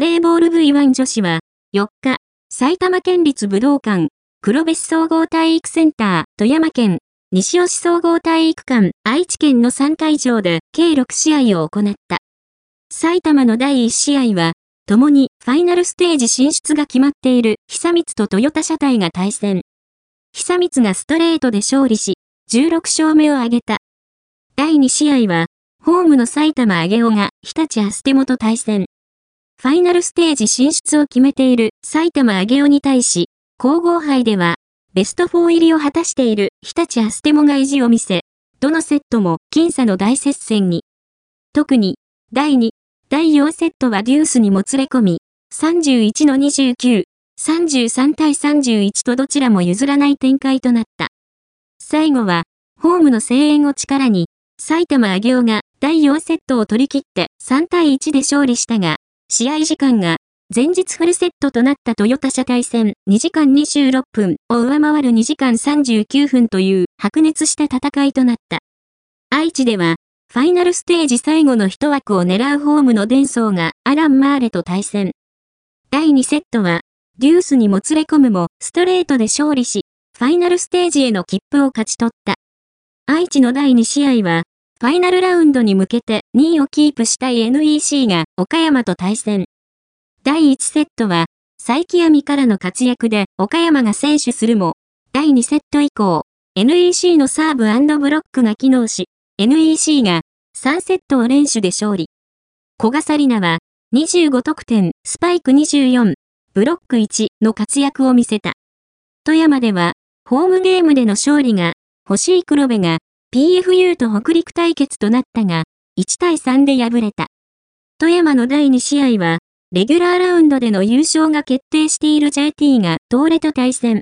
バレーボール V1 女子は、4日、埼玉県立武道館、黒別総合体育センター、富山県、西吉総合体育館、愛知県の3会場で計6試合を行った。埼玉の第1試合は、共にファイナルステージ進出が決まっている久光とトヨタ車体が対戦。久光がストレートで勝利し、16勝目を挙げた。第2試合は、ホームの埼玉上尾が日立アステモと対戦。ファイナルステージ進出を決めている埼玉上尾に対し、皇后杯では、ベスト4入りを果たしている日立アステモが意地を見せ、どのセットも僅差の大接戦に。特に、第2、第4セットはデュースにも連れ込み、31の29、33対31とどちらも譲らない展開となった。最後は、ホームの声援を力に、埼玉上尾が第4セットを取り切って3対1で勝利したが、試合時間が前日フルセットとなったトヨタ車対戦2時間26分を上回る2時間39分という白熱した戦いとなった。愛知ではファイナルステージ最後の一枠を狙うホームのデンソーがアラン・マーレと対戦。第2セットは、デュースにもつれ込むもストレートで勝利し、ファイナルステージへの切符を勝ち取った。愛知の第2試合は、ファイナルラウンドに向けて2位をキープしたい NEC が岡山と対戦。第1セットは、佐伯闇からの活躍で岡山が選手するも、第2セット以降、NEC のサーブブロックが機能し、NEC が3セットを連取で勝利。小笠里奈は25得点、スパイク24、ブロック1の活躍を見せた。富山では、ホームゲームでの勝利が、欲しい黒部が PFU と北陸対決となったが、1対3で敗れた。富山の第2試合は、レギュラーラウンドでの優勝が決定している JT が東レと対戦。